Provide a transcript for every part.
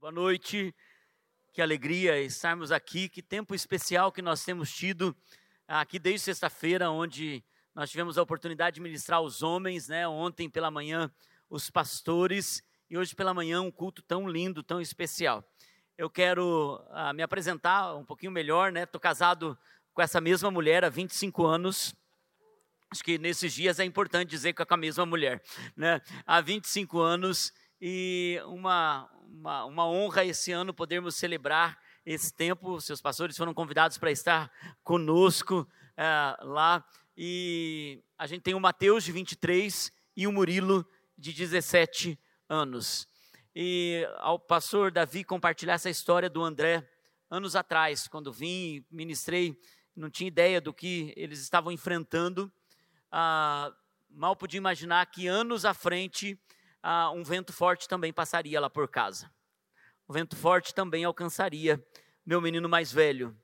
Boa noite, que alegria estarmos aqui, que tempo especial que nós temos tido aqui desde sexta-feira, onde nós tivemos a oportunidade de ministrar os homens, né? Ontem pela manhã os pastores e hoje pela manhã um culto tão lindo, tão especial. Eu quero uh, me apresentar um pouquinho melhor, né? Estou casado com essa mesma mulher há 25 anos. Acho que nesses dias é importante dizer que é com a mesma mulher, né? Há 25 anos e uma, uma, uma honra esse ano podermos celebrar esse tempo. Seus pastores foram convidados para estar conosco é, lá. E a gente tem o Mateus, de 23, e o Murilo, de 17 anos. E ao pastor Davi compartilhar essa história do André, anos atrás, quando vim e ministrei, não tinha ideia do que eles estavam enfrentando. Ah, mal podia imaginar que anos à frente ah, um vento forte também passaria lá por casa. O vento forte também alcançaria meu menino mais velho.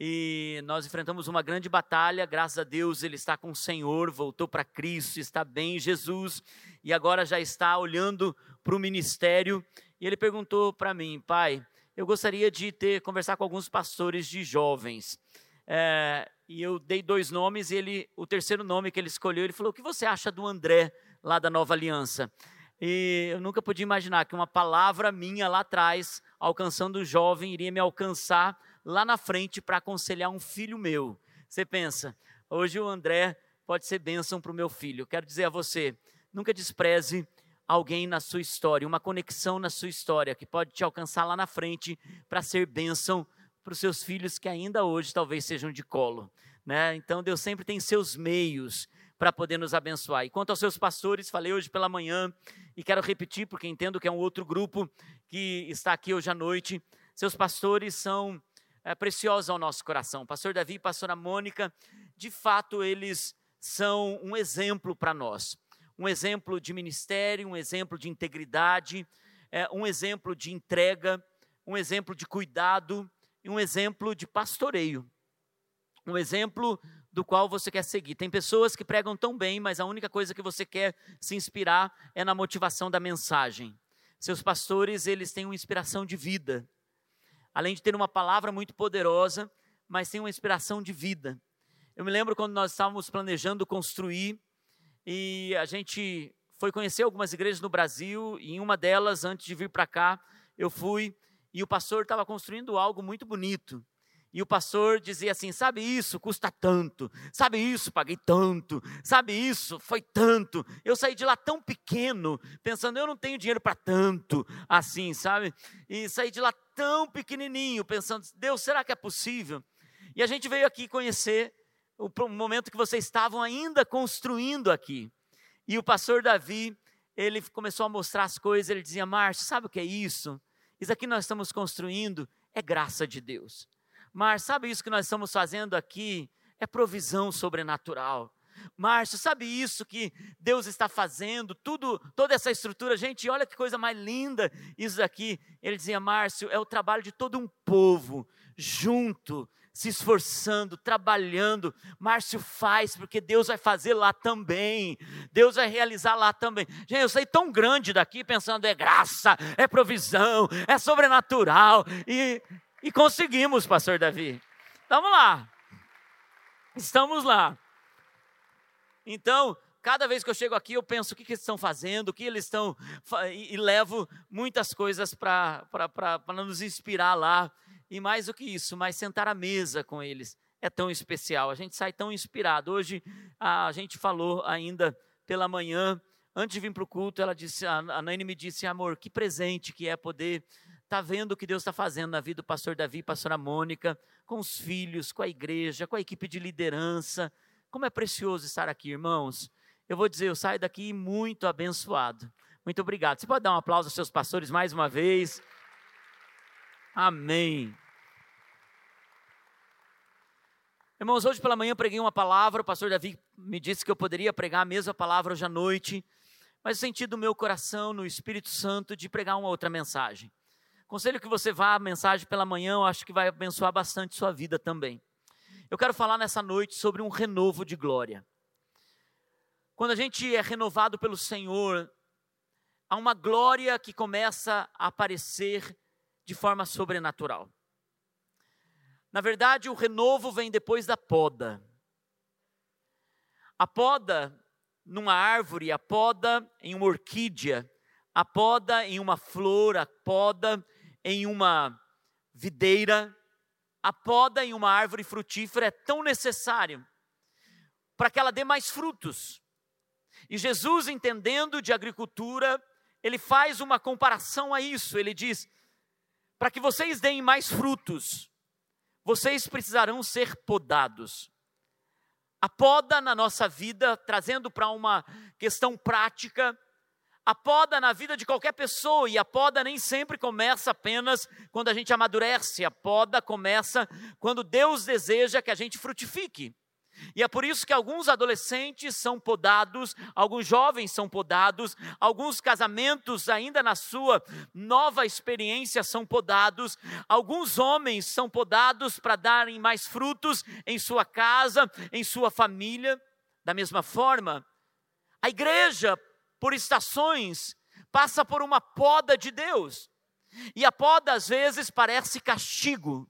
E nós enfrentamos uma grande batalha, graças a Deus ele está com o Senhor, voltou para Cristo, está bem em Jesus e agora já está olhando para o ministério. E ele perguntou para mim, pai, eu gostaria de ter conversar com alguns pastores de jovens. É, e eu dei dois nomes e ele, o terceiro nome que ele escolheu, ele falou: o que você acha do André lá da Nova Aliança? E eu nunca podia imaginar que uma palavra minha lá atrás, alcançando o jovem, iria me alcançar lá na frente para aconselhar um filho meu. Você pensa, hoje o André pode ser bênção para o meu filho. Quero dizer a você, nunca despreze alguém na sua história, uma conexão na sua história que pode te alcançar lá na frente para ser bênção para os seus filhos que ainda hoje talvez sejam de colo. Né? Então Deus sempre tem seus meios para poder nos abençoar. E quanto aos seus pastores, falei hoje pela manhã e quero repetir porque entendo que é um outro grupo que está aqui hoje à noite. Seus pastores são é, preciosos ao nosso coração. Pastor Davi e pastora Mônica, de fato, eles são um exemplo para nós. Um exemplo de ministério, um exemplo de integridade, é, um exemplo de entrega, um exemplo de cuidado e um exemplo de pastoreio. Um exemplo do qual você quer seguir. Tem pessoas que pregam tão bem, mas a única coisa que você quer se inspirar é na motivação da mensagem. Seus pastores, eles têm uma inspiração de vida. Além de ter uma palavra muito poderosa, mas tem uma inspiração de vida. Eu me lembro quando nós estávamos planejando construir e a gente foi conhecer algumas igrejas no Brasil, e em uma delas, antes de vir para cá, eu fui e o pastor estava construindo algo muito bonito. E o pastor dizia assim: sabe isso, custa tanto, sabe isso, paguei tanto, sabe isso, foi tanto. Eu saí de lá tão pequeno, pensando, eu não tenho dinheiro para tanto, assim, sabe? E saí de lá tão pequenininho, pensando, Deus, será que é possível? E a gente veio aqui conhecer o momento que vocês estavam ainda construindo aqui. E o pastor Davi, ele começou a mostrar as coisas, ele dizia: Márcio, sabe o que é isso? Isso aqui nós estamos construindo é graça de Deus. Márcio, sabe isso que nós estamos fazendo aqui? É provisão sobrenatural. Márcio, sabe isso que Deus está fazendo? Tudo, toda essa estrutura, gente, olha que coisa mais linda isso daqui. Ele dizia, Márcio, é o trabalho de todo um povo junto, se esforçando, trabalhando. Márcio faz, porque Deus vai fazer lá também. Deus vai realizar lá também. Gente, eu saí tão grande daqui pensando é graça, é provisão, é sobrenatural. E e conseguimos, pastor Davi. Vamos lá. Estamos lá. Então, cada vez que eu chego aqui, eu penso o que, que eles estão fazendo, o que eles estão. E, e levo muitas coisas para nos inspirar lá. E mais do que isso, mas sentar à mesa com eles é tão especial. A gente sai tão inspirado. Hoje, a gente falou ainda pela manhã, antes de vir para o culto, ela disse, a Nani me disse, amor, que presente que é poder está vendo o que Deus está fazendo na vida do pastor Davi pastora Mônica, com os filhos, com a igreja, com a equipe de liderança. Como é precioso estar aqui, irmãos. Eu vou dizer, eu saio daqui muito abençoado. Muito obrigado. Você pode dar um aplauso aos seus pastores mais uma vez? Amém. Irmãos, hoje pela manhã eu preguei uma palavra, o pastor Davi me disse que eu poderia pregar a mesma palavra hoje à noite, mas eu senti do meu coração, no Espírito Santo, de pregar uma outra mensagem. Conselho que você vá à mensagem pela manhã, eu acho que vai abençoar bastante sua vida também. Eu quero falar nessa noite sobre um renovo de glória. Quando a gente é renovado pelo Senhor, há uma glória que começa a aparecer de forma sobrenatural. Na verdade, o renovo vem depois da poda. A poda numa árvore, a poda em uma orquídea, a poda em uma flor, a poda em uma videira, a poda em uma árvore frutífera é tão necessário para que ela dê mais frutos. E Jesus, entendendo de agricultura, ele faz uma comparação a isso. Ele diz: para que vocês deem mais frutos, vocês precisarão ser podados. A poda na nossa vida, trazendo para uma questão prática, a poda na vida de qualquer pessoa, e a poda nem sempre começa apenas quando a gente amadurece, a poda começa quando Deus deseja que a gente frutifique. E é por isso que alguns adolescentes são podados, alguns jovens são podados, alguns casamentos, ainda na sua nova experiência, são podados, alguns homens são podados para darem mais frutos em sua casa, em sua família. Da mesma forma, a igreja, por estações, passa por uma poda de Deus. E a poda, às vezes, parece castigo.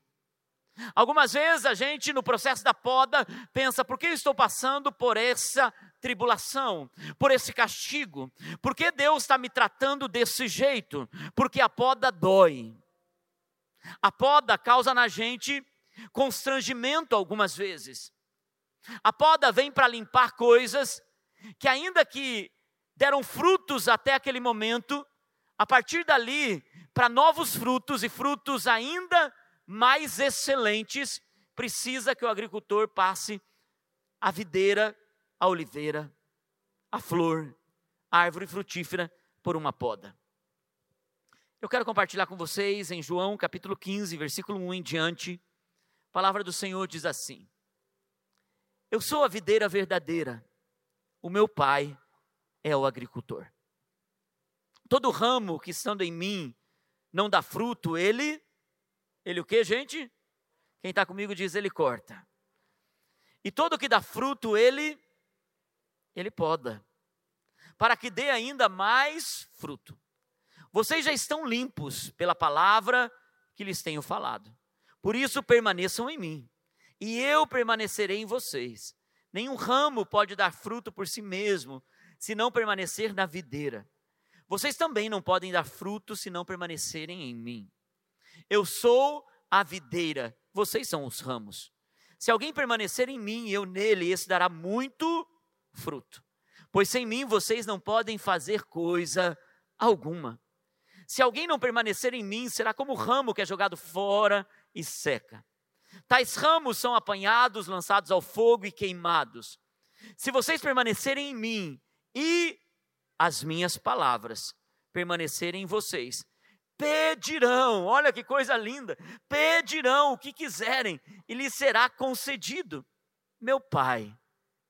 Algumas vezes a gente, no processo da poda, pensa: por que eu estou passando por essa tribulação, por esse castigo? Por que Deus está me tratando desse jeito? Porque a poda dói. A poda causa na gente constrangimento algumas vezes. A poda vem para limpar coisas que, ainda que deram frutos até aquele momento, a partir dali, para novos frutos e frutos ainda mais excelentes, precisa que o agricultor passe a videira, a oliveira, a flor, a árvore frutífera por uma poda. Eu quero compartilhar com vocês em João capítulo 15, versículo 1 em diante. A palavra do Senhor diz assim: Eu sou a videira verdadeira, o meu pai é o agricultor. Todo ramo que estando em mim não dá fruto, ele ele o que, gente? Quem está comigo diz, ele corta. E todo que dá fruto, ele, ele poda, para que dê ainda mais fruto. Vocês já estão limpos pela palavra que lhes tenho falado. Por isso permaneçam em mim, e eu permanecerei em vocês. Nenhum ramo pode dar fruto por si mesmo, se não permanecer na videira. Vocês também não podem dar fruto se não permanecerem em mim. Eu sou a videira, vocês são os ramos. Se alguém permanecer em mim e eu nele, esse dará muito fruto. Pois sem mim vocês não podem fazer coisa alguma. Se alguém não permanecer em mim, será como o ramo que é jogado fora e seca. Tais ramos são apanhados, lançados ao fogo e queimados. Se vocês permanecerem em mim e as minhas palavras permanecerem em vocês, pedirão, olha que coisa linda, pedirão o que quiserem e lhes será concedido. Meu Pai,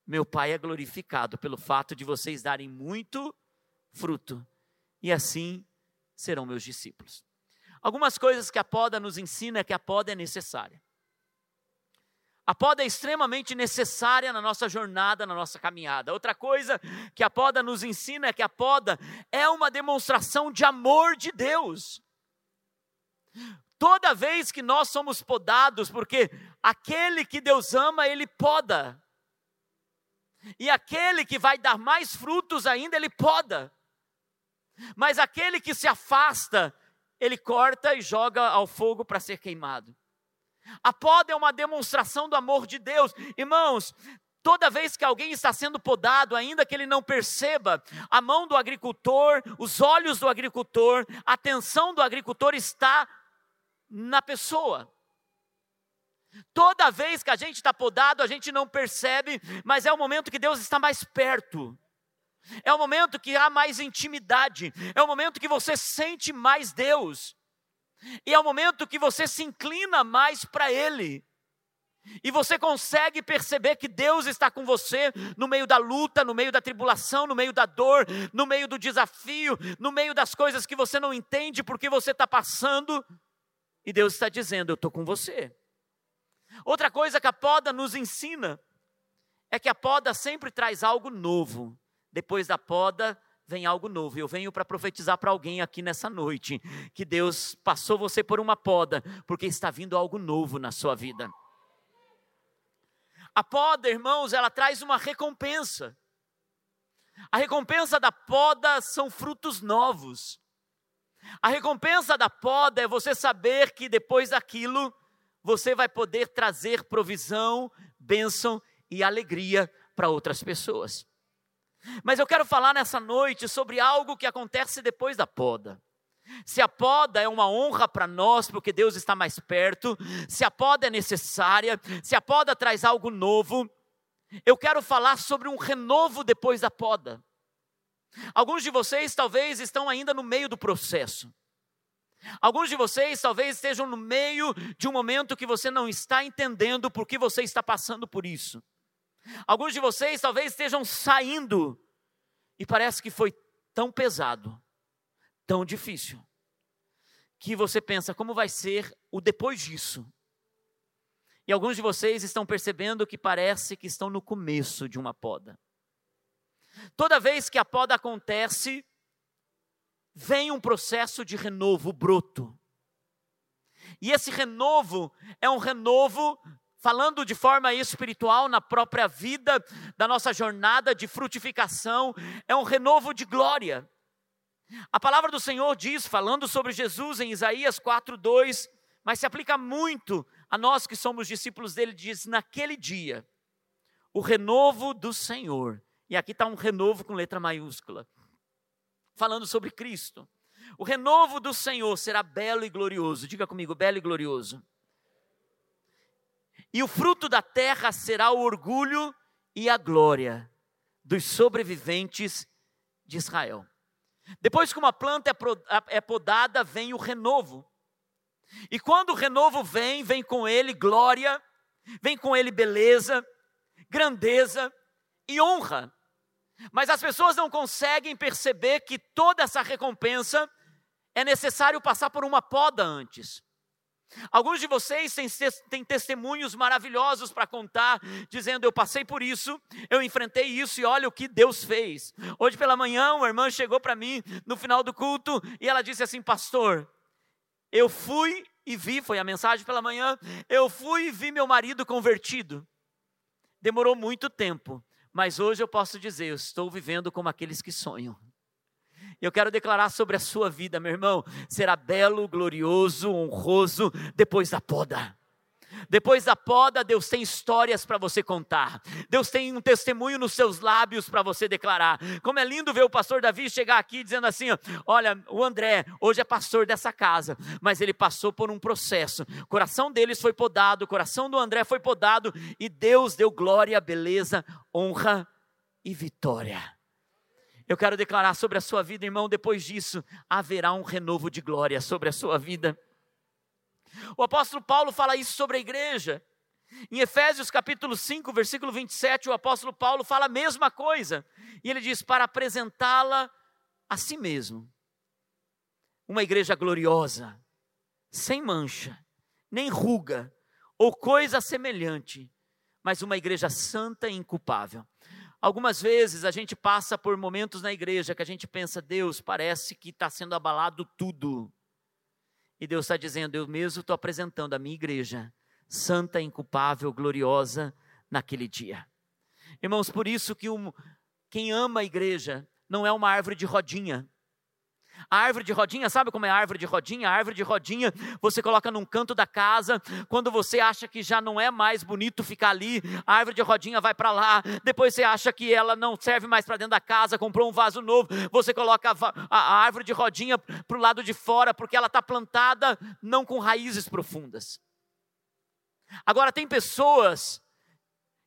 meu Pai é glorificado pelo fato de vocês darem muito fruto e assim serão meus discípulos. Algumas coisas que a poda nos ensina é que a poda é necessária. A poda é extremamente necessária na nossa jornada, na nossa caminhada. Outra coisa que a poda nos ensina é que a poda é uma demonstração de amor de Deus. Toda vez que nós somos podados, porque aquele que Deus ama, ele poda. E aquele que vai dar mais frutos ainda, ele poda. Mas aquele que se afasta, ele corta e joga ao fogo para ser queimado. A poda é uma demonstração do amor de Deus. Irmãos, toda vez que alguém está sendo podado, ainda que ele não perceba, a mão do agricultor, os olhos do agricultor, a atenção do agricultor está na pessoa. Toda vez que a gente está podado, a gente não percebe, mas é o momento que Deus está mais perto. É o momento que há mais intimidade. É o momento que você sente mais Deus. E é o momento que você se inclina mais para Ele. E você consegue perceber que Deus está com você no meio da luta, no meio da tribulação, no meio da dor, no meio do desafio, no meio das coisas que você não entende porque você está passando. E Deus está dizendo: Eu estou com você. Outra coisa que a poda nos ensina é que a poda sempre traz algo novo. Depois da poda vem algo novo. Eu venho para profetizar para alguém aqui nessa noite que Deus passou você por uma poda, porque está vindo algo novo na sua vida. A poda, irmãos, ela traz uma recompensa. A recompensa da poda são frutos novos. A recompensa da poda é você saber que depois daquilo você vai poder trazer provisão, bênção e alegria para outras pessoas. Mas eu quero falar nessa noite sobre algo que acontece depois da poda. Se a poda é uma honra para nós, porque Deus está mais perto, se a poda é necessária, se a poda traz algo novo, eu quero falar sobre um renovo depois da poda. Alguns de vocês talvez estão ainda no meio do processo. Alguns de vocês talvez estejam no meio de um momento que você não está entendendo por que você está passando por isso. Alguns de vocês talvez estejam saindo e parece que foi tão pesado, tão difícil, que você pensa como vai ser o depois disso. E alguns de vocês estão percebendo que parece que estão no começo de uma poda. Toda vez que a poda acontece, vem um processo de renovo broto. E esse renovo é um renovo falando de forma espiritual na própria vida da nossa jornada de frutificação, é um renovo de glória. A palavra do Senhor diz, falando sobre Jesus em Isaías 4:2, mas se aplica muito a nós que somos discípulos dele, diz: naquele dia, o renovo do Senhor. E aqui está um renovo com letra maiúscula, falando sobre Cristo. O renovo do Senhor será belo e glorioso. Diga comigo, belo e glorioso e o fruto da terra será o orgulho e a glória dos sobreviventes de Israel. Depois que uma planta é, é podada, vem o renovo. E quando o renovo vem, vem com ele glória, vem com ele beleza, grandeza e honra. Mas as pessoas não conseguem perceber que toda essa recompensa é necessário passar por uma poda antes. Alguns de vocês têm, testemunhos maravilhosos para contar, dizendo: Eu passei por isso, eu enfrentei isso e olha o que Deus fez. Hoje pela manhã, uma irmã chegou para mim no final do culto e ela disse assim: Pastor, eu fui e vi, foi a mensagem pela manhã, eu fui e vi meu marido convertido. Demorou muito tempo, mas hoje eu posso dizer: Eu estou vivendo como aqueles que sonham. Eu quero declarar sobre a sua vida, meu irmão, será belo, glorioso, honroso depois da poda. Depois da poda, Deus tem histórias para você contar. Deus tem um testemunho nos seus lábios para você declarar. Como é lindo ver o pastor Davi chegar aqui dizendo assim: Olha, o André hoje é pastor dessa casa, mas ele passou por um processo. O coração deles foi podado, o coração do André foi podado, e Deus deu glória, beleza, honra e vitória. Eu quero declarar sobre a sua vida, irmão, depois disso haverá um renovo de glória sobre a sua vida. O apóstolo Paulo fala isso sobre a igreja. Em Efésios capítulo 5, versículo 27, o apóstolo Paulo fala a mesma coisa. E ele diz: para apresentá-la a si mesmo. Uma igreja gloriosa, sem mancha, nem ruga, ou coisa semelhante, mas uma igreja santa e inculpável. Algumas vezes a gente passa por momentos na igreja que a gente pensa, Deus, parece que está sendo abalado tudo. E Deus está dizendo, eu mesmo estou apresentando a minha igreja, santa, inculpável, gloriosa, naquele dia. Irmãos, por isso que um, quem ama a igreja não é uma árvore de rodinha, a árvore de rodinha, sabe como é a árvore de rodinha? A árvore de rodinha você coloca num canto da casa, quando você acha que já não é mais bonito ficar ali, a árvore de rodinha vai para lá, depois você acha que ela não serve mais para dentro da casa, comprou um vaso novo, você coloca a, a, a árvore de rodinha para o lado de fora, porque ela está plantada não com raízes profundas. Agora, tem pessoas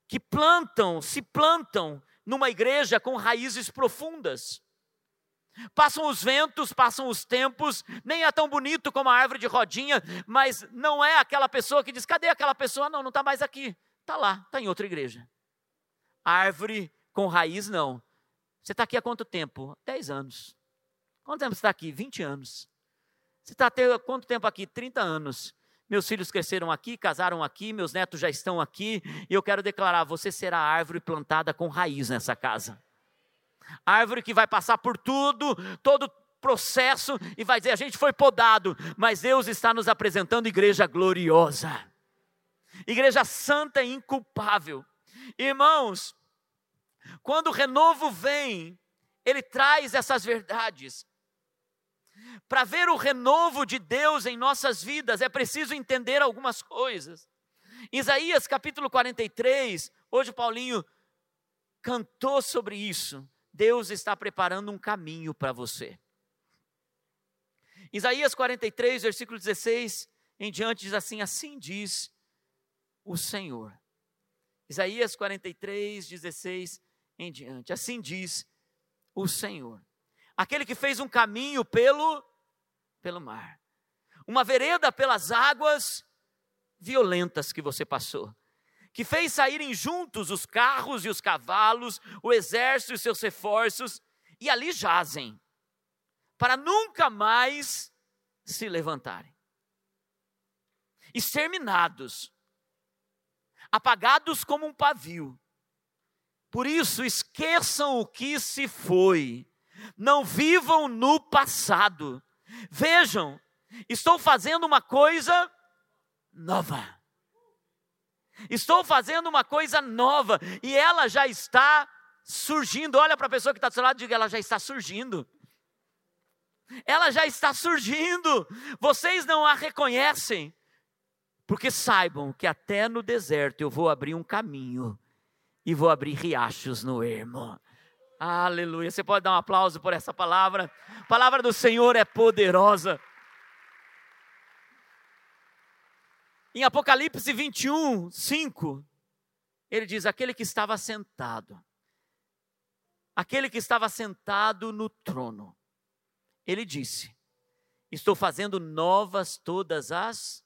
que plantam, se plantam numa igreja com raízes profundas. Passam os ventos, passam os tempos, nem é tão bonito como a árvore de rodinha, mas não é aquela pessoa que diz: cadê aquela pessoa? Não, não está mais aqui. Está lá, está em outra igreja. Árvore com raiz, não. Você está aqui há quanto tempo? Dez anos. Quanto tempo você está aqui? Vinte anos. Você está há quanto tempo aqui? Trinta anos. Meus filhos cresceram aqui, casaram aqui, meus netos já estão aqui, e eu quero declarar: você será árvore plantada com raiz nessa casa. Árvore que vai passar por tudo, todo processo e vai dizer: a gente foi podado, mas Deus está nos apresentando igreja gloriosa, igreja santa e inculpável. Irmãos, quando o renovo vem, ele traz essas verdades. Para ver o renovo de Deus em nossas vidas, é preciso entender algumas coisas. Isaías capítulo 43, hoje Paulinho cantou sobre isso. Deus está preparando um caminho para você. Isaías 43, versículo 16 em diante diz assim: Assim diz o Senhor. Isaías 43, 16 em diante. Assim diz o Senhor. Aquele que fez um caminho pelo pelo mar, uma vereda pelas águas violentas que você passou, que fez saírem juntos os carros e os cavalos, o exército e seus reforços, e ali jazem, para nunca mais se levantarem. Exterminados, apagados como um pavio. Por isso, esqueçam o que se foi, não vivam no passado. Vejam, estou fazendo uma coisa nova. Estou fazendo uma coisa nova e ela já está surgindo. Olha para a pessoa que está do seu lado e diga: ela já está surgindo. Ela já está surgindo. Vocês não a reconhecem. Porque saibam que até no deserto eu vou abrir um caminho e vou abrir riachos no ermo. Aleluia. Você pode dar um aplauso por essa palavra. A palavra do Senhor é poderosa. Em Apocalipse 21, 5, ele diz: Aquele que estava sentado, aquele que estava sentado no trono, ele disse: Estou fazendo novas todas as.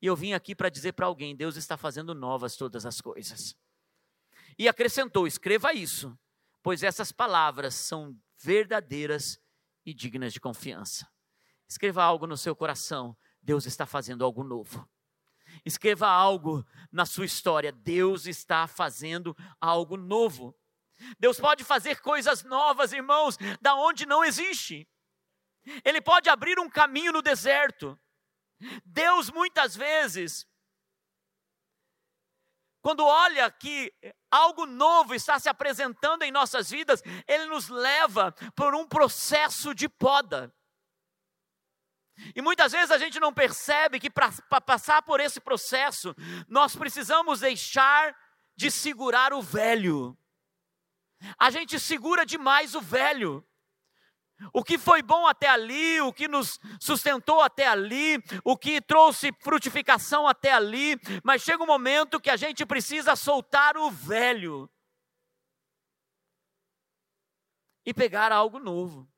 E eu vim aqui para dizer para alguém: Deus está fazendo novas todas as coisas. E acrescentou: Escreva isso, pois essas palavras são verdadeiras e dignas de confiança. Escreva algo no seu coração: Deus está fazendo algo novo. Escreva algo na sua história. Deus está fazendo algo novo. Deus pode fazer coisas novas, irmãos, da onde não existe. Ele pode abrir um caminho no deserto. Deus muitas vezes quando olha que algo novo está se apresentando em nossas vidas, ele nos leva por um processo de poda. E muitas vezes a gente não percebe que para passar por esse processo, nós precisamos deixar de segurar o velho. A gente segura demais o velho. O que foi bom até ali, o que nos sustentou até ali, o que trouxe frutificação até ali, mas chega um momento que a gente precisa soltar o velho e pegar algo novo.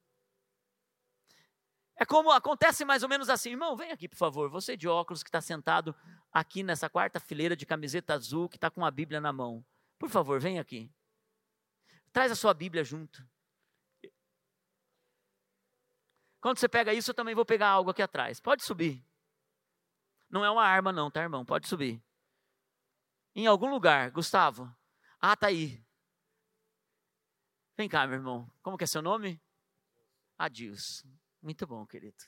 É como acontece mais ou menos assim, irmão, vem aqui por favor, você de óculos que está sentado aqui nessa quarta fileira de camiseta azul, que está com a Bíblia na mão. Por favor, vem aqui. Traz a sua Bíblia junto. Quando você pega isso, eu também vou pegar algo aqui atrás. Pode subir. Não é uma arma, não, tá, irmão? Pode subir. Em algum lugar, Gustavo. Ah, tá aí. Vem cá, meu irmão. Como que é seu nome? Adilson. Muito bom, querido.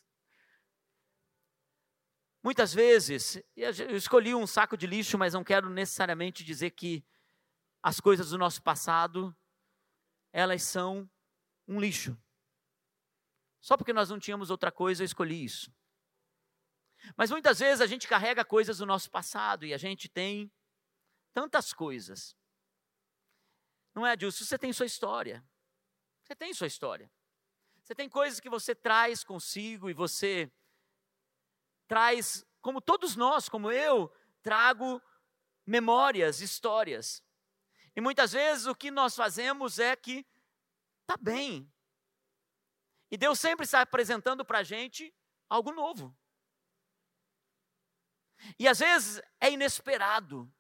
Muitas vezes, eu escolhi um saco de lixo, mas não quero necessariamente dizer que as coisas do nosso passado, elas são um lixo. Só porque nós não tínhamos outra coisa, eu escolhi isso. Mas muitas vezes a gente carrega coisas do nosso passado e a gente tem tantas coisas. Não é, Adilson? Você tem sua história. Você tem sua história. Você tem coisas que você traz consigo e você traz, como todos nós, como eu, trago memórias, histórias. E muitas vezes o que nós fazemos é que tá bem. E Deus sempre está apresentando para a gente algo novo. E às vezes é inesperado.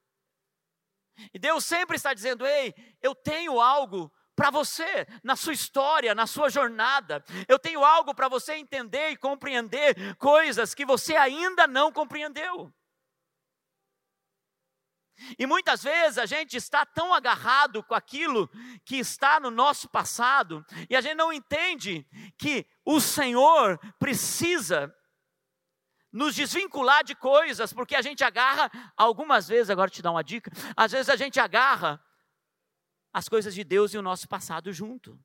E Deus sempre está dizendo: Ei, eu tenho algo para você, na sua história, na sua jornada. Eu tenho algo para você entender e compreender coisas que você ainda não compreendeu. E muitas vezes a gente está tão agarrado com aquilo que está no nosso passado, e a gente não entende que o Senhor precisa nos desvincular de coisas, porque a gente agarra, algumas vezes, agora te dar uma dica, às vezes a gente agarra as coisas de Deus e o nosso passado junto.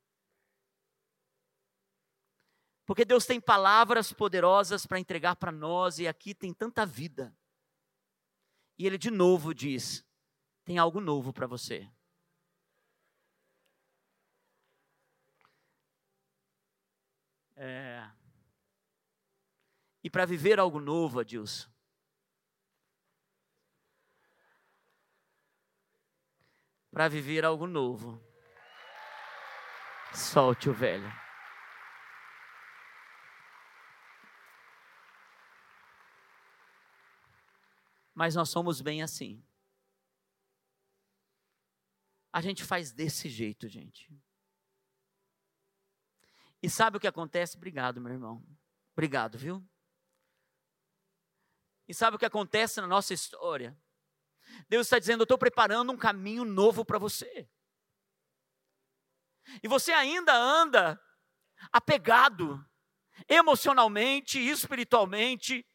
Porque Deus tem palavras poderosas para entregar para nós e aqui tem tanta vida. E Ele de novo diz: tem algo novo para você. É... E para viver algo novo, Adilson, para viver algo novo, solte o velho. Mas nós somos bem assim. A gente faz desse jeito, gente. E sabe o que acontece? Obrigado, meu irmão. Obrigado, viu? E sabe o que acontece na nossa história? Deus está dizendo: Eu estou preparando um caminho novo para você. E você ainda anda apegado emocionalmente, espiritualmente,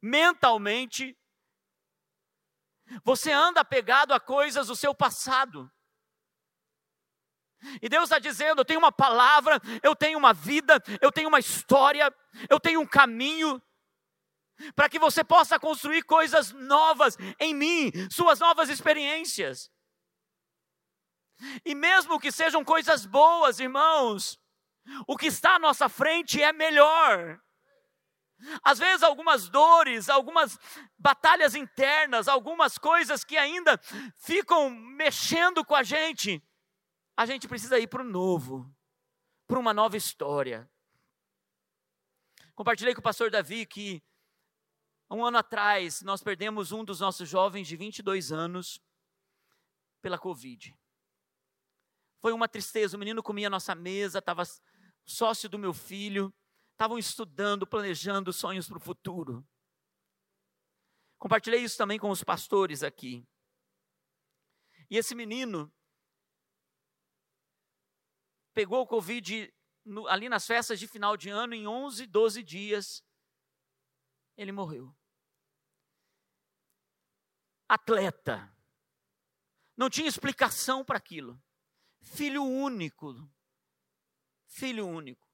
mentalmente. Você anda apegado a coisas do seu passado. E Deus está dizendo: eu tenho uma palavra, eu tenho uma vida, eu tenho uma história, eu tenho um caminho para que você possa construir coisas novas em mim, suas novas experiências. E mesmo que sejam coisas boas, irmãos, o que está à nossa frente é melhor. Às vezes, algumas dores, algumas batalhas internas, algumas coisas que ainda ficam mexendo com a gente, a gente precisa ir para o novo, para uma nova história. Compartilhei com o pastor Davi que um ano atrás, nós perdemos um dos nossos jovens de 22 anos pela Covid. Foi uma tristeza. O menino comia a nossa mesa, estava sócio do meu filho, estavam estudando, planejando sonhos para o futuro. Compartilhei isso também com os pastores aqui. E esse menino pegou o Covid no, ali nas festas de final de ano, em 11, 12 dias, ele morreu atleta. Não tinha explicação para aquilo. Filho único. Filho único.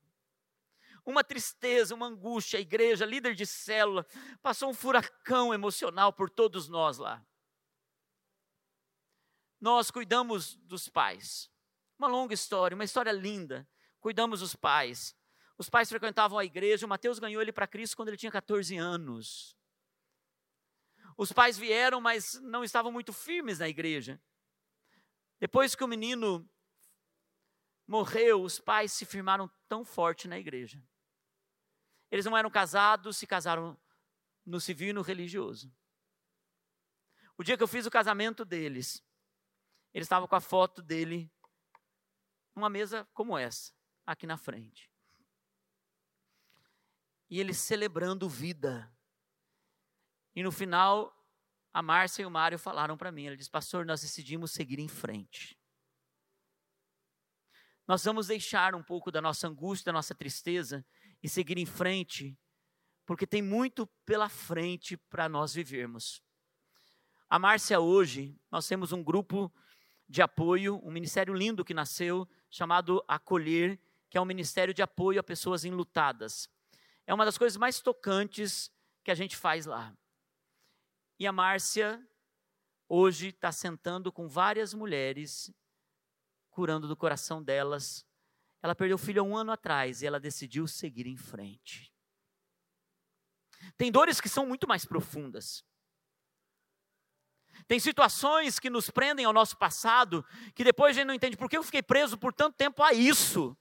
Uma tristeza, uma angústia, a igreja, líder de célula, passou um furacão emocional por todos nós lá. Nós cuidamos dos pais. Uma longa história, uma história linda. Cuidamos dos pais. Os pais frequentavam a igreja. O Mateus ganhou ele para Cristo quando ele tinha 14 anos. Os pais vieram, mas não estavam muito firmes na igreja. Depois que o menino morreu, os pais se firmaram tão forte na igreja. Eles não eram casados, se casaram no civil e no religioso. O dia que eu fiz o casamento deles, eles estavam com a foto dele numa mesa como essa, aqui na frente. E eles celebrando vida. E no final, a Márcia e o Mário falaram para mim. Ele disse: Pastor, nós decidimos seguir em frente. Nós vamos deixar um pouco da nossa angústia, da nossa tristeza e seguir em frente, porque tem muito pela frente para nós vivermos. A Márcia, hoje, nós temos um grupo de apoio, um ministério lindo que nasceu, chamado Acolher, que é um ministério de apoio a pessoas enlutadas. É uma das coisas mais tocantes que a gente faz lá. E a Márcia, hoje, está sentando com várias mulheres, curando do coração delas. Ela perdeu o filho há um ano atrás e ela decidiu seguir em frente. Tem dores que são muito mais profundas. Tem situações que nos prendem ao nosso passado, que depois a gente não entende por que eu fiquei preso por tanto tempo a isso.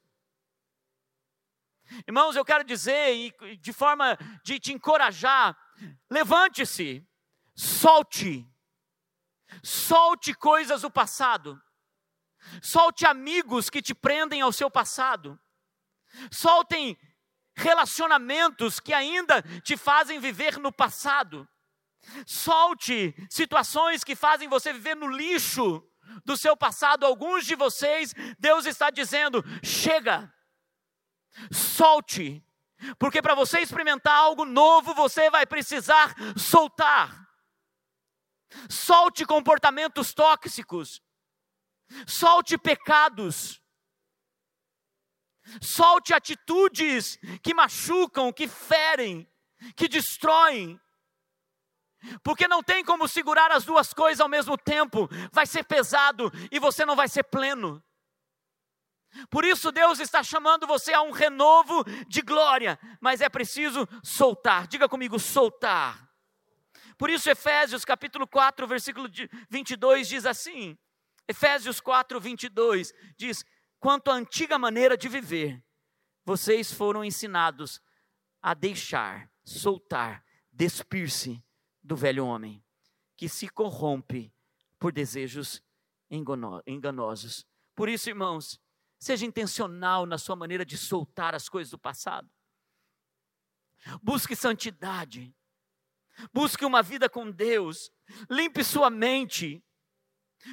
Irmãos, eu quero dizer, de forma de te encorajar, levante-se, Solte. Solte coisas do passado. Solte amigos que te prendem ao seu passado. Soltem relacionamentos que ainda te fazem viver no passado. Solte situações que fazem você viver no lixo do seu passado. Alguns de vocês, Deus está dizendo: chega, solte, porque para você experimentar algo novo, você vai precisar soltar. Solte comportamentos tóxicos, solte pecados, solte atitudes que machucam, que ferem, que destroem. Porque não tem como segurar as duas coisas ao mesmo tempo, vai ser pesado e você não vai ser pleno. Por isso Deus está chamando você a um renovo de glória, mas é preciso soltar. Diga comigo, soltar. Por isso Efésios capítulo 4, versículo 22 diz assim: Efésios 4, 22 diz: Quanto à antiga maneira de viver, vocês foram ensinados a deixar, soltar, despir-se do velho homem, que se corrompe por desejos enganosos. Por isso, irmãos, seja intencional na sua maneira de soltar as coisas do passado. Busque santidade. Busque uma vida com Deus. Limpe sua mente.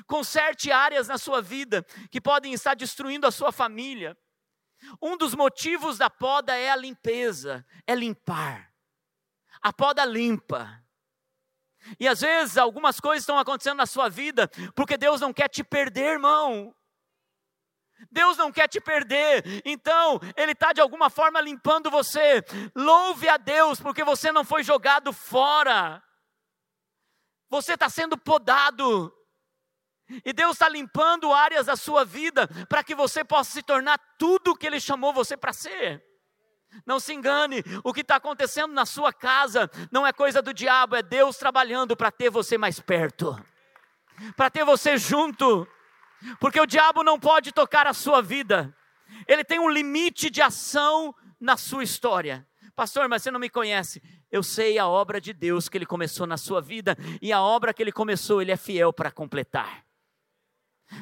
Conserte áreas na sua vida que podem estar destruindo a sua família. Um dos motivos da poda é a limpeza, é limpar. A poda limpa. E às vezes algumas coisas estão acontecendo na sua vida porque Deus não quer te perder, irmão. Deus não quer te perder, então Ele está de alguma forma limpando você. Louve a Deus, porque você não foi jogado fora, você está sendo podado, e Deus está limpando áreas da sua vida para que você possa se tornar tudo o que Ele chamou você para ser. Não se engane, o que está acontecendo na sua casa não é coisa do diabo, é Deus trabalhando para ter você mais perto, para ter você junto, porque o diabo não pode tocar a sua vida, ele tem um limite de ação na sua história. Pastor, mas você não me conhece. Eu sei a obra de Deus que ele começou na sua vida, e a obra que ele começou, ele é fiel para completar.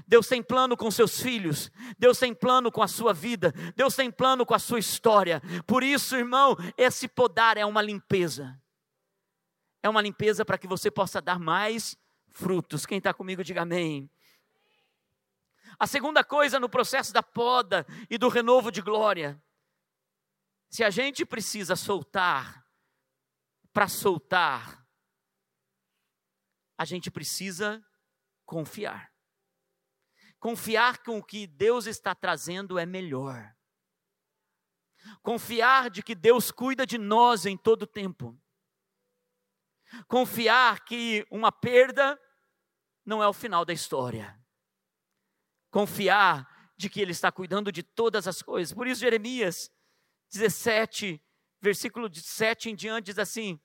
Deus tem plano com seus filhos, Deus tem plano com a sua vida, Deus tem plano com a sua história. Por isso, irmão, esse podar é uma limpeza. É uma limpeza para que você possa dar mais frutos. Quem está comigo, diga amém. A segunda coisa no processo da poda e do renovo de glória, se a gente precisa soltar, para soltar, a gente precisa confiar. Confiar que o que Deus está trazendo é melhor. Confiar de que Deus cuida de nós em todo tempo. Confiar que uma perda não é o final da história. Confiar de que Ele está cuidando de todas as coisas. Por isso, Jeremias 17, versículo de 7 em diante, diz assim: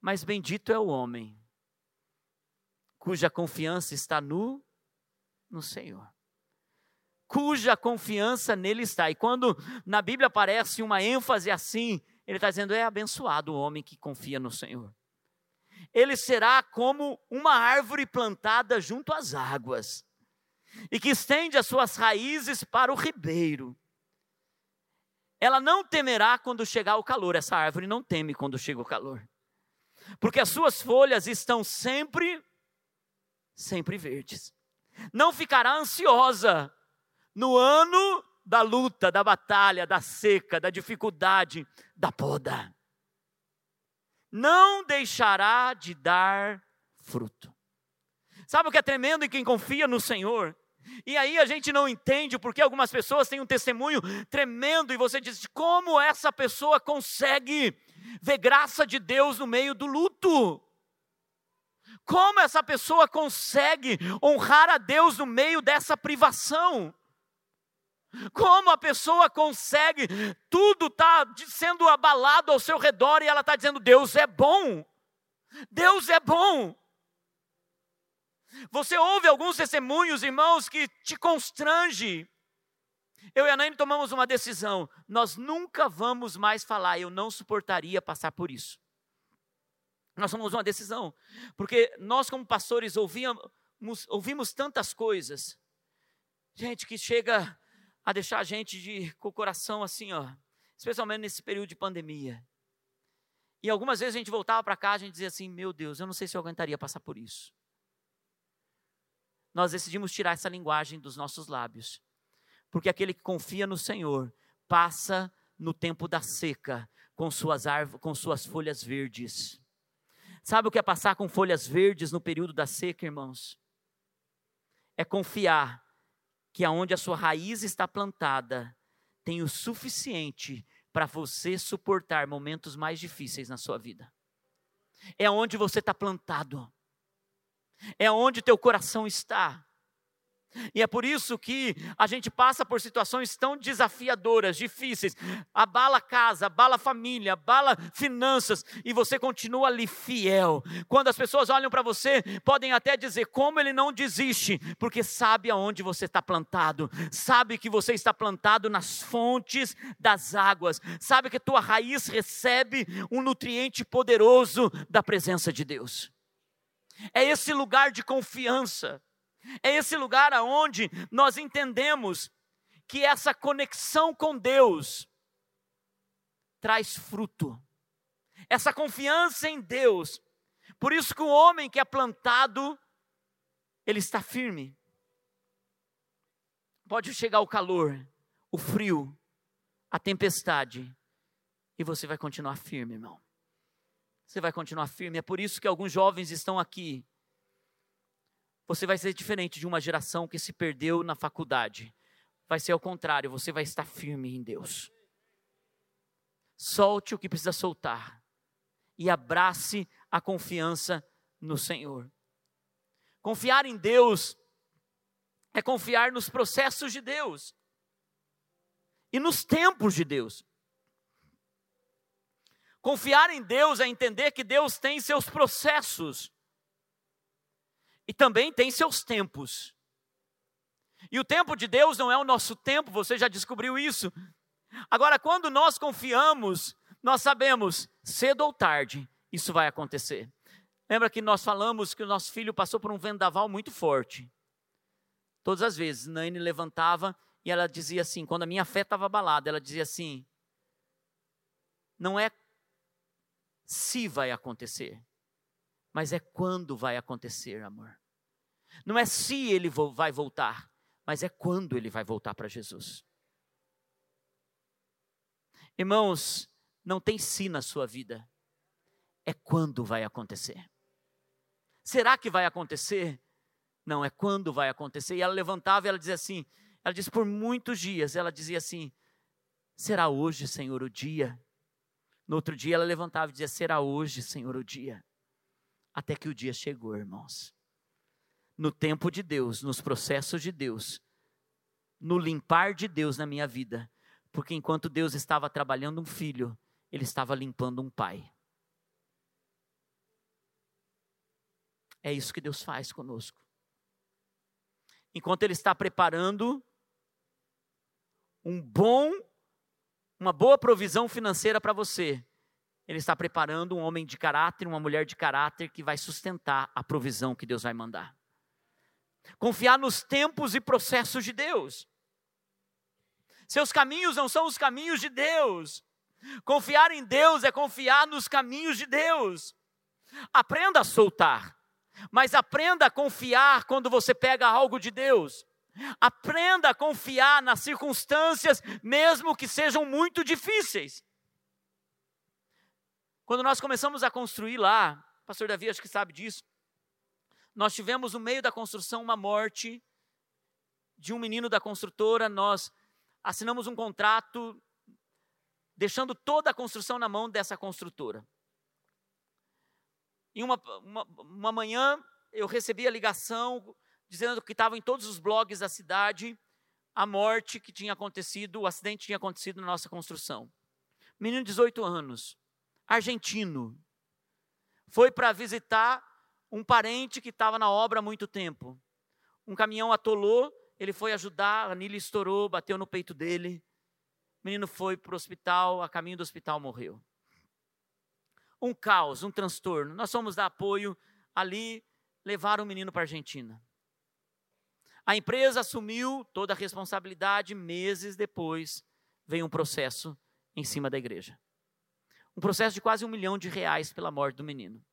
Mas bendito é o homem cuja confiança está no no Senhor. Cuja confiança nele está. E quando na Bíblia aparece uma ênfase assim, ele está dizendo: é abençoado o homem que confia no Senhor. Ele será como uma árvore plantada junto às águas, e que estende as suas raízes para o ribeiro. Ela não temerá quando chegar o calor, essa árvore não teme quando chega o calor, porque as suas folhas estão sempre, sempre verdes não ficará ansiosa no ano da luta, da batalha, da seca, da dificuldade, da poda. Não deixará de dar fruto. Sabe o que é tremendo em quem confia no Senhor? E aí a gente não entende porque algumas pessoas têm um testemunho tremendo e você diz: como essa pessoa consegue ver graça de Deus no meio do luto? Como essa pessoa consegue honrar a Deus no meio dessa privação? Como a pessoa consegue, tudo está sendo abalado ao seu redor e ela está dizendo: Deus é bom, Deus é bom. Você ouve alguns testemunhos, irmãos, que te constrange. Eu e a Naine tomamos uma decisão: nós nunca vamos mais falar, eu não suportaria passar por isso. Nós tomamos uma decisão, porque nós, como pastores, ouvíamos, ouvimos tantas coisas, gente que chega a deixar a gente de, com o coração assim, ó, especialmente nesse período de pandemia. E algumas vezes a gente voltava para e a gente dizia assim: Meu Deus, eu não sei se eu aguentaria passar por isso. Nós decidimos tirar essa linguagem dos nossos lábios, porque aquele que confia no Senhor passa no tempo da seca com suas, com suas folhas verdes. Sabe o que é passar com folhas verdes no período da seca, irmãos? É confiar que aonde a sua raiz está plantada tem o suficiente para você suportar momentos mais difíceis na sua vida. É onde você está plantado. É onde teu coração está. E é por isso que a gente passa por situações tão desafiadoras, difíceis. Abala casa, abala família, abala finanças, e você continua ali fiel. Quando as pessoas olham para você, podem até dizer como ele não desiste, porque sabe aonde você está plantado, sabe que você está plantado nas fontes das águas, sabe que tua raiz recebe um nutriente poderoso da presença de Deus. É esse lugar de confiança é esse lugar aonde nós entendemos que essa conexão com Deus traz fruto. Essa confiança em Deus. Por isso que o homem que é plantado, ele está firme. Pode chegar o calor, o frio, a tempestade, e você vai continuar firme, irmão. Você vai continuar firme. É por isso que alguns jovens estão aqui você vai ser diferente de uma geração que se perdeu na faculdade. Vai ser ao contrário, você vai estar firme em Deus. Solte o que precisa soltar e abrace a confiança no Senhor. Confiar em Deus é confiar nos processos de Deus e nos tempos de Deus. Confiar em Deus é entender que Deus tem seus processos e também tem seus tempos. E o tempo de Deus não é o nosso tempo, você já descobriu isso. Agora, quando nós confiamos, nós sabemos, cedo ou tarde, isso vai acontecer. Lembra que nós falamos que o nosso filho passou por um vendaval muito forte. Todas as vezes, Naine levantava e ela dizia assim, quando a minha fé estava abalada, ela dizia assim: não é se vai acontecer, mas é quando vai acontecer, amor. Não é se ele vai voltar, mas é quando ele vai voltar para Jesus. Irmãos, não tem si na sua vida, é quando vai acontecer. Será que vai acontecer? Não, é quando vai acontecer. E ela levantava e ela dizia assim: ela disse por muitos dias, ela dizia assim: será hoje, Senhor, o dia? No outro dia ela levantava e dizia: será hoje, Senhor, o dia? Até que o dia chegou, irmãos no tempo de Deus, nos processos de Deus, no limpar de Deus na minha vida. Porque enquanto Deus estava trabalhando um filho, Ele estava limpando um pai. É isso que Deus faz conosco. Enquanto Ele está preparando um bom, uma boa provisão financeira para você, Ele está preparando um homem de caráter, uma mulher de caráter que vai sustentar a provisão que Deus vai mandar. Confiar nos tempos e processos de Deus. Seus caminhos não são os caminhos de Deus. Confiar em Deus é confiar nos caminhos de Deus. Aprenda a soltar, mas aprenda a confiar quando você pega algo de Deus. Aprenda a confiar nas circunstâncias, mesmo que sejam muito difíceis. Quando nós começamos a construir lá, pastor Davi acho que sabe disso, nós tivemos no meio da construção uma morte de um menino da construtora, nós assinamos um contrato deixando toda a construção na mão dessa construtora. Em uma, uma, uma manhã eu recebi a ligação dizendo que estava em todos os blogs da cidade a morte que tinha acontecido, o acidente tinha acontecido na nossa construção. Menino de 18 anos, argentino, foi para visitar um parente que estava na obra há muito tempo. Um caminhão atolou, ele foi ajudar, a anilha estourou, bateu no peito dele. O menino foi para o hospital, a caminho do hospital morreu. Um caos, um transtorno. Nós fomos dar apoio ali, levaram o menino para a Argentina. A empresa assumiu toda a responsabilidade, meses depois veio um processo em cima da igreja. Um processo de quase um milhão de reais pela morte do menino.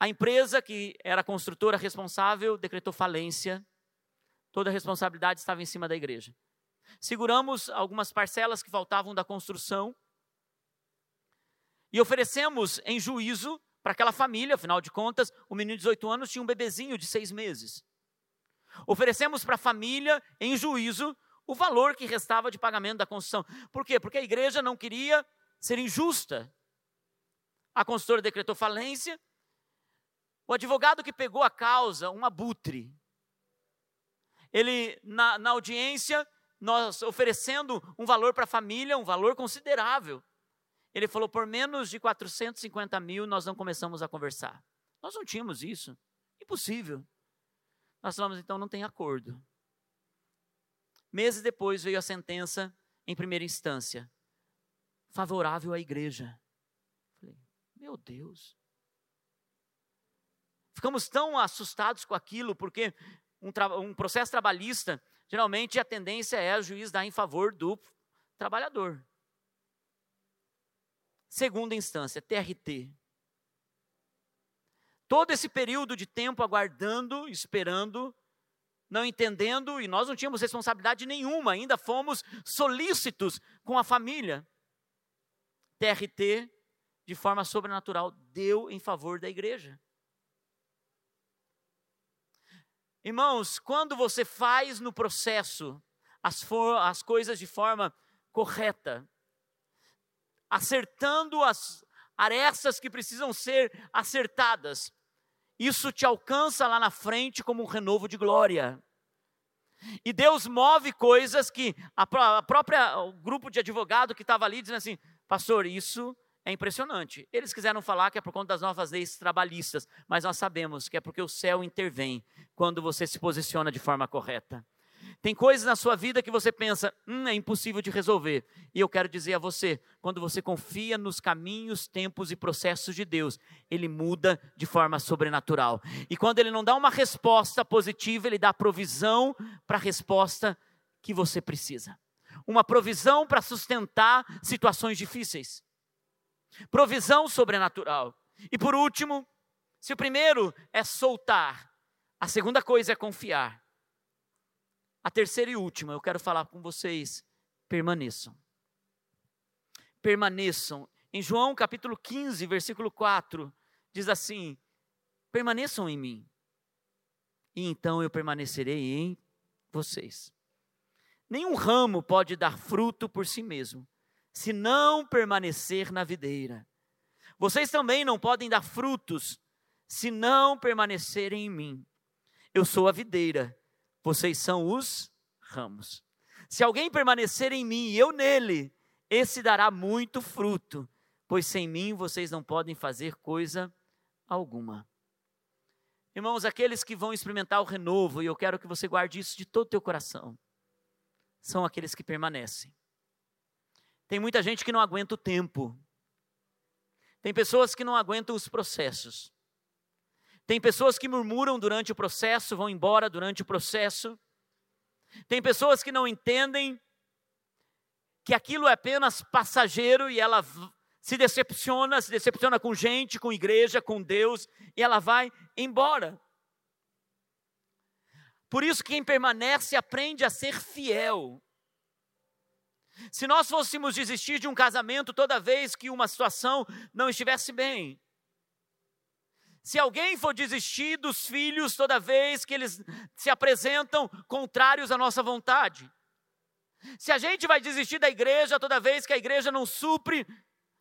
A empresa que era a construtora responsável decretou falência, toda a responsabilidade estava em cima da igreja. Seguramos algumas parcelas que faltavam da construção e oferecemos em juízo para aquela família, afinal de contas, o menino de 18 anos tinha um bebezinho de seis meses. Oferecemos para a família, em juízo, o valor que restava de pagamento da construção. Por quê? Porque a igreja não queria ser injusta. A consultora decretou falência. O advogado que pegou a causa, um abutre, ele, na, na audiência, nós oferecendo um valor para a família, um valor considerável. Ele falou: por menos de 450 mil, nós não começamos a conversar. Nós não tínhamos isso. Impossível. Nós falamos, então não tem acordo. Meses depois veio a sentença em primeira instância, favorável à igreja. Falei, meu Deus. Ficamos tão assustados com aquilo, porque um, um processo trabalhista, geralmente a tendência é o juiz dar em favor do trabalhador. Segunda instância, TRT. Todo esse período de tempo aguardando, esperando, não entendendo, e nós não tínhamos responsabilidade nenhuma, ainda fomos solícitos com a família. TRT, de forma sobrenatural, deu em favor da igreja. Irmãos, quando você faz no processo as, as coisas de forma correta, acertando as arestas que precisam ser acertadas, isso te alcança lá na frente como um renovo de glória. E Deus move coisas que a, própria o grupo de advogado que estava ali dizendo assim, pastor, isso é impressionante. Eles quiseram falar que é por conta das novas leis trabalhistas, mas nós sabemos que é porque o céu intervém quando você se posiciona de forma correta. Tem coisas na sua vida que você pensa, hum, é impossível de resolver. E eu quero dizer a você, quando você confia nos caminhos, tempos e processos de Deus, Ele muda de forma sobrenatural. E quando Ele não dá uma resposta positiva, Ele dá provisão para a resposta que você precisa. Uma provisão para sustentar situações difíceis. Provisão sobrenatural. E por último, se o primeiro é soltar, a segunda coisa é confiar. A terceira e última, eu quero falar com vocês: permaneçam. Permaneçam. Em João capítulo 15, versículo 4, diz assim: permaneçam em mim, e então eu permanecerei em vocês. Nenhum ramo pode dar fruto por si mesmo, se não permanecer na videira. Vocês também não podem dar frutos se não permanecerem em mim. Eu sou a videira vocês são os ramos. Se alguém permanecer em mim e eu nele, esse dará muito fruto, pois sem mim vocês não podem fazer coisa alguma. Irmãos, aqueles que vão experimentar o renovo, e eu quero que você guarde isso de todo o teu coração, são aqueles que permanecem. Tem muita gente que não aguenta o tempo. Tem pessoas que não aguentam os processos. Tem pessoas que murmuram durante o processo, vão embora durante o processo. Tem pessoas que não entendem que aquilo é apenas passageiro e ela se decepciona, se decepciona com gente, com igreja, com Deus, e ela vai embora. Por isso, quem permanece aprende a ser fiel. Se nós fôssemos desistir de um casamento toda vez que uma situação não estivesse bem, se alguém for desistir dos filhos toda vez que eles se apresentam contrários à nossa vontade, se a gente vai desistir da igreja toda vez que a igreja não supre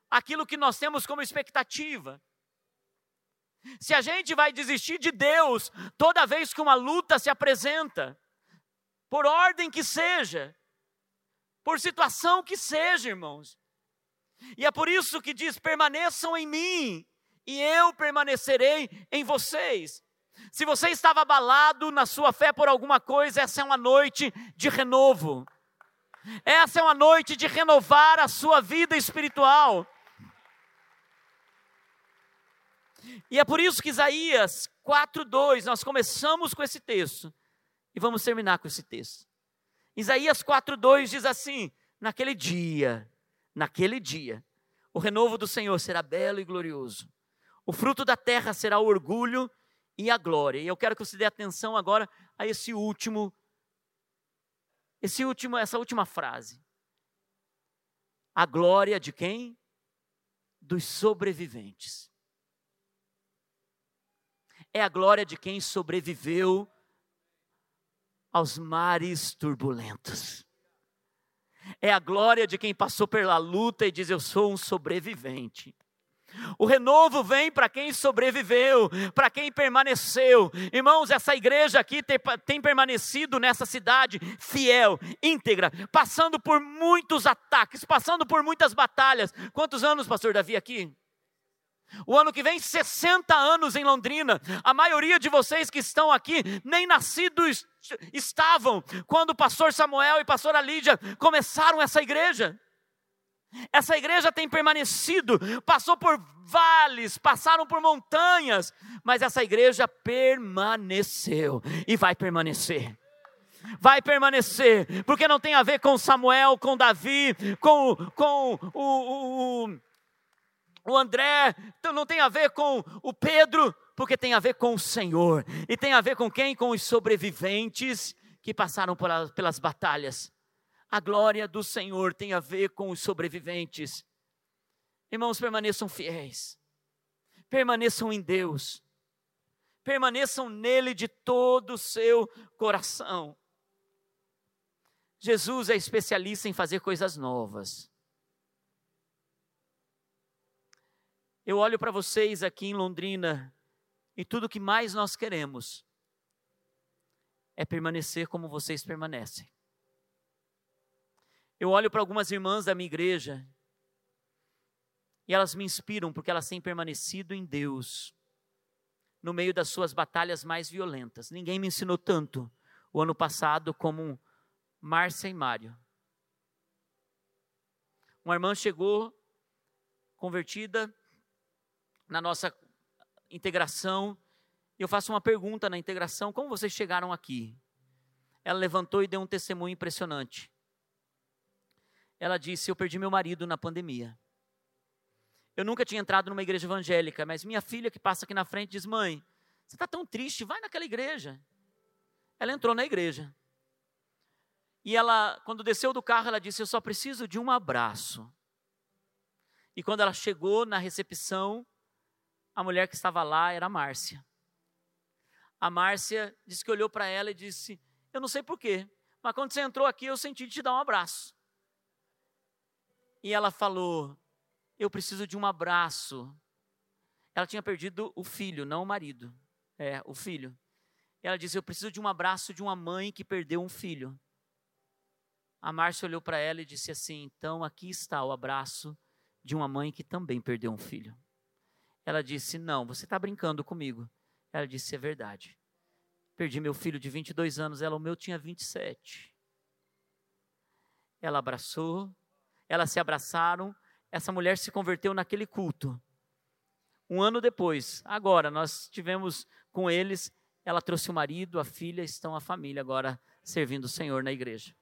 aquilo que nós temos como expectativa, se a gente vai desistir de Deus toda vez que uma luta se apresenta, por ordem que seja, por situação que seja, irmãos. E é por isso que diz: permaneçam em mim, e eu permanecerei em vocês. Se você estava abalado na sua fé por alguma coisa, essa é uma noite de renovo. Essa é uma noite de renovar a sua vida espiritual. E é por isso que Isaías 4:2, nós começamos com esse texto e vamos terminar com esse texto. Isaías 4:2 diz assim: Naquele dia, naquele dia, O renovo do Senhor será belo e glorioso. O fruto da terra será o orgulho e a glória. E eu quero que você dê atenção agora a esse último esse último essa última frase. A glória de quem? Dos sobreviventes. É a glória de quem sobreviveu aos mares turbulentos. É a glória de quem passou pela luta e diz: Eu sou um sobrevivente. O renovo vem para quem sobreviveu, para quem permaneceu. Irmãos, essa igreja aqui tem, tem, permanecido nessa cidade fiel, íntegra, passando por muitos ataques, passando por muitas batalhas. Quantos anos, pastor Davi, aqui? O ano que vem, 60 anos em Londrina. A maioria de vocês que estão aqui nem nascidos estavam quando o pastor Samuel e a pastora Lídia começaram essa igreja. Essa igreja tem permanecido, passou por vales, passaram por montanhas, mas essa igreja permaneceu e vai permanecer vai permanecer, porque não tem a ver com Samuel, com Davi, com, com o, o, o, André, não tem a ver com o Pedro, porque tem a ver com o Senhor, e tem a ver com quem? Com os sobreviventes que passaram pelas, pelas batalhas. A glória do Senhor tem a ver com os sobreviventes. Irmãos, permaneçam fiéis, permaneçam em Deus, permaneçam nele de todo o seu coração. Jesus é especialista em fazer coisas novas. Eu olho para vocês aqui em Londrina e tudo que mais nós queremos é permanecer como vocês permanecem. Eu olho para algumas irmãs da minha igreja e elas me inspiram porque elas têm permanecido em Deus no meio das suas batalhas mais violentas. Ninguém me ensinou tanto o ano passado como Márcia e Mário. Uma irmã chegou convertida na nossa integração. Eu faço uma pergunta na integração: como vocês chegaram aqui? Ela levantou e deu um testemunho impressionante. Ela disse: Eu perdi meu marido na pandemia. Eu nunca tinha entrado numa igreja evangélica, mas minha filha que passa aqui na frente diz: Mãe, você está tão triste, vai naquela igreja. Ela entrou na igreja. E ela, quando desceu do carro, ela disse: Eu só preciso de um abraço. E quando ela chegou na recepção, a mulher que estava lá era a Márcia. A Márcia disse que olhou para ela e disse: Eu não sei porquê, mas quando você entrou aqui eu senti te dar um abraço. E ela falou: Eu preciso de um abraço. Ela tinha perdido o filho, não o marido. É, o filho. Ela disse: Eu preciso de um abraço de uma mãe que perdeu um filho. A Márcia olhou para ela e disse assim: Então aqui está o abraço de uma mãe que também perdeu um filho. Ela disse: Não, você está brincando comigo. Ela disse: É verdade. Perdi meu filho de 22 anos, ela, o meu tinha 27. Ela abraçou, elas se abraçaram, essa mulher se converteu naquele culto. Um ano depois, agora, nós tivemos com eles, ela trouxe o marido, a filha, estão a família agora servindo o Senhor na igreja.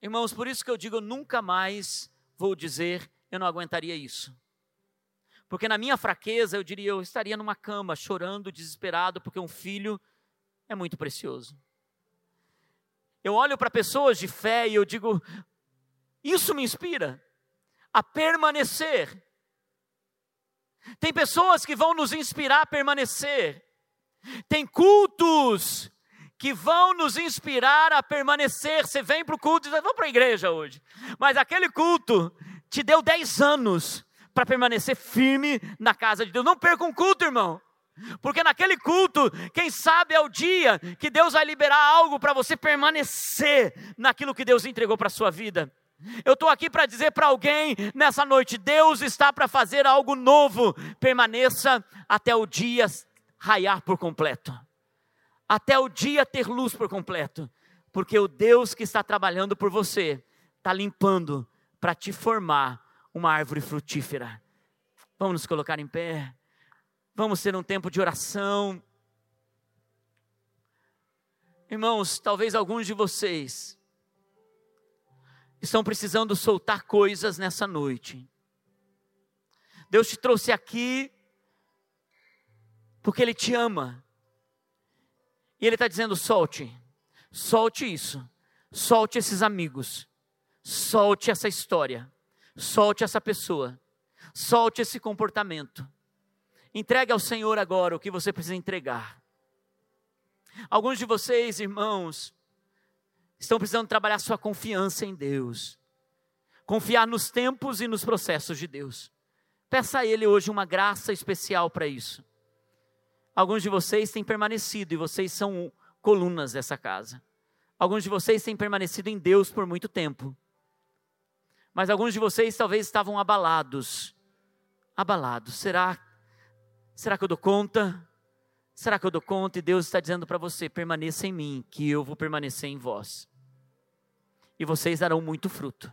Irmãos, por isso que eu digo, eu nunca mais vou dizer, eu não aguentaria isso. Porque na minha fraqueza, eu diria, eu estaria numa cama chorando, desesperado, porque um filho é muito precioso. Eu olho para pessoas de fé e eu digo, isso me inspira a permanecer. Tem pessoas que vão nos inspirar a permanecer. Tem cultos que vão nos inspirar a permanecer. Você vem para o culto e diz, vamos para a igreja hoje. Mas aquele culto te deu 10 anos para permanecer firme na casa de Deus. Não perca um culto, irmão. Porque naquele culto, quem sabe é o dia que Deus vai liberar algo para você permanecer naquilo que Deus entregou para a sua vida. Eu estou aqui para dizer para alguém nessa noite: Deus está para fazer algo novo. Permaneça até o dia raiar por completo até o dia ter luz por completo, porque o Deus que está trabalhando por você está limpando para te formar uma árvore frutífera. Vamos nos colocar em pé, vamos ter um tempo de oração. Irmãos, talvez alguns de vocês estão precisando soltar coisas nessa noite. Deus te trouxe aqui porque Ele te ama. E Ele está dizendo: solte, solte isso, solte esses amigos, solte essa história, solte essa pessoa, solte esse comportamento. Entregue ao Senhor agora o que você precisa entregar. Alguns de vocês, irmãos, estão precisando trabalhar sua confiança em Deus, confiar nos tempos e nos processos de Deus. Peça a Ele hoje uma graça especial para isso. Alguns de vocês têm permanecido e vocês são colunas dessa casa. Alguns de vocês têm permanecido em Deus por muito tempo. Mas alguns de vocês talvez estavam abalados. Abalados. Será será que eu dou conta? Será que eu dou conta? E Deus está dizendo para você: permaneça em mim, que eu vou permanecer em vós. E vocês darão muito fruto.